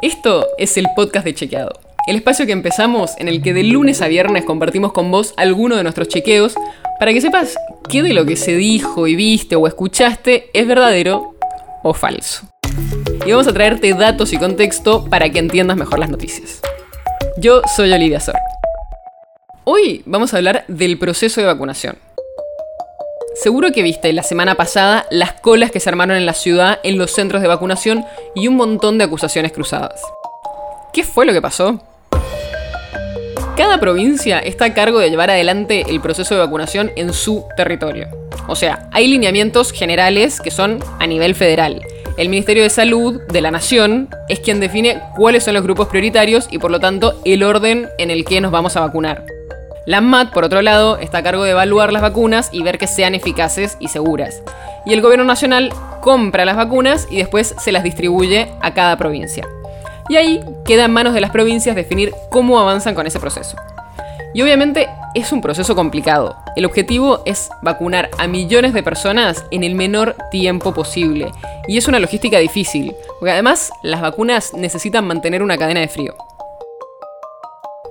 Esto es el podcast de Chequeado, el espacio que empezamos en el que de lunes a viernes compartimos con vos alguno de nuestros chequeos para que sepas qué de lo que se dijo y viste o escuchaste es verdadero o falso. Y vamos a traerte datos y contexto para que entiendas mejor las noticias. Yo soy Olivia Sor. Hoy vamos a hablar del proceso de vacunación. Seguro que viste la semana pasada las colas que se armaron en la ciudad en los centros de vacunación y un montón de acusaciones cruzadas. ¿Qué fue lo que pasó? Cada provincia está a cargo de llevar adelante el proceso de vacunación en su territorio. O sea, hay lineamientos generales que son a nivel federal. El Ministerio de Salud de la Nación es quien define cuáles son los grupos prioritarios y por lo tanto el orden en el que nos vamos a vacunar. La MAT, por otro lado, está a cargo de evaluar las vacunas y ver que sean eficaces y seguras. Y el gobierno nacional compra las vacunas y después se las distribuye a cada provincia. Y ahí queda en manos de las provincias definir cómo avanzan con ese proceso. Y obviamente es un proceso complicado. El objetivo es vacunar a millones de personas en el menor tiempo posible. Y es una logística difícil, porque además las vacunas necesitan mantener una cadena de frío.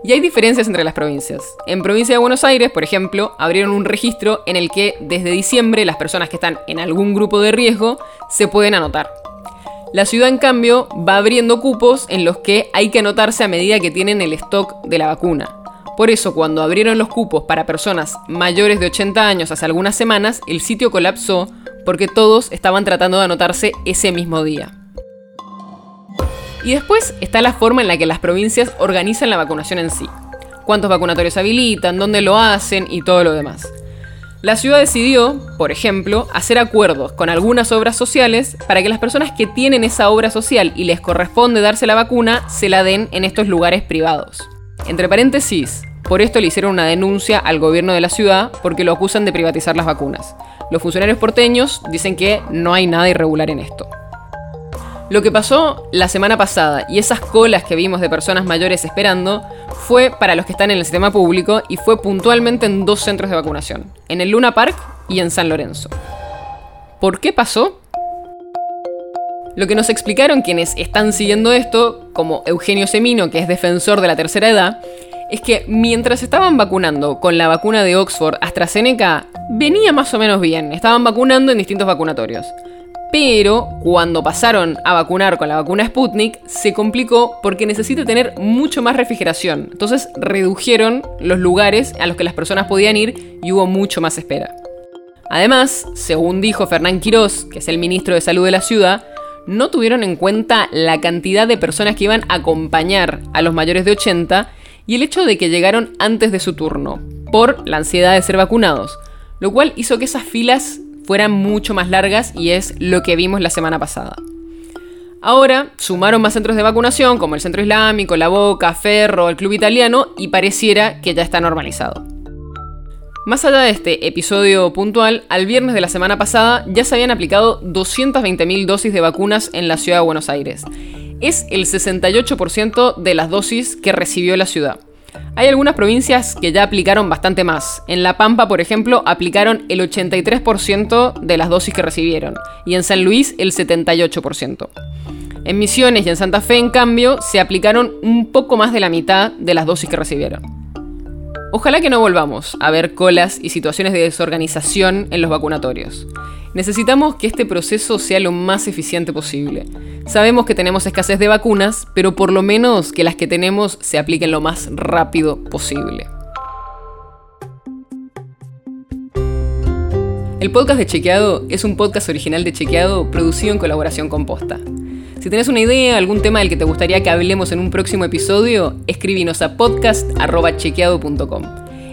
Y hay diferencias entre las provincias. En provincia de Buenos Aires, por ejemplo, abrieron un registro en el que desde diciembre las personas que están en algún grupo de riesgo se pueden anotar. La ciudad, en cambio, va abriendo cupos en los que hay que anotarse a medida que tienen el stock de la vacuna. Por eso, cuando abrieron los cupos para personas mayores de 80 años hace algunas semanas, el sitio colapsó porque todos estaban tratando de anotarse ese mismo día. Y después está la forma en la que las provincias organizan la vacunación en sí. Cuántos vacunatorios habilitan, dónde lo hacen y todo lo demás. La ciudad decidió, por ejemplo, hacer acuerdos con algunas obras sociales para que las personas que tienen esa obra social y les corresponde darse la vacuna se la den en estos lugares privados. Entre paréntesis, por esto le hicieron una denuncia al gobierno de la ciudad porque lo acusan de privatizar las vacunas. Los funcionarios porteños dicen que no hay nada irregular en esto. Lo que pasó la semana pasada y esas colas que vimos de personas mayores esperando fue para los que están en el sistema público y fue puntualmente en dos centros de vacunación, en el Luna Park y en San Lorenzo. ¿Por qué pasó? Lo que nos explicaron quienes están siguiendo esto, como Eugenio Semino, que es defensor de la tercera edad, es que mientras estaban vacunando con la vacuna de Oxford AstraZeneca, venía más o menos bien, estaban vacunando en distintos vacunatorios. Pero cuando pasaron a vacunar con la vacuna Sputnik, se complicó porque necesita tener mucho más refrigeración. Entonces redujeron los lugares a los que las personas podían ir y hubo mucho más espera. Además, según dijo Fernán Quirós, que es el ministro de Salud de la ciudad, no tuvieron en cuenta la cantidad de personas que iban a acompañar a los mayores de 80 y el hecho de que llegaron antes de su turno, por la ansiedad de ser vacunados, lo cual hizo que esas filas fueran mucho más largas y es lo que vimos la semana pasada. Ahora sumaron más centros de vacunación como el Centro Islámico, La Boca, Ferro, el Club Italiano y pareciera que ya está normalizado. Más allá de este episodio puntual, al viernes de la semana pasada ya se habían aplicado 220.000 dosis de vacunas en la ciudad de Buenos Aires. Es el 68% de las dosis que recibió la ciudad. Hay algunas provincias que ya aplicaron bastante más. En La Pampa, por ejemplo, aplicaron el 83% de las dosis que recibieron y en San Luis el 78%. En Misiones y en Santa Fe, en cambio, se aplicaron un poco más de la mitad de las dosis que recibieron. Ojalá que no volvamos a ver colas y situaciones de desorganización en los vacunatorios. Necesitamos que este proceso sea lo más eficiente posible. Sabemos que tenemos escasez de vacunas, pero por lo menos que las que tenemos se apliquen lo más rápido posible. El podcast de Chequeado es un podcast original de Chequeado producido en colaboración con Posta. Si tenés una idea, algún tema del que te gustaría que hablemos en un próximo episodio, escríbinos a podcast.chequeado.com.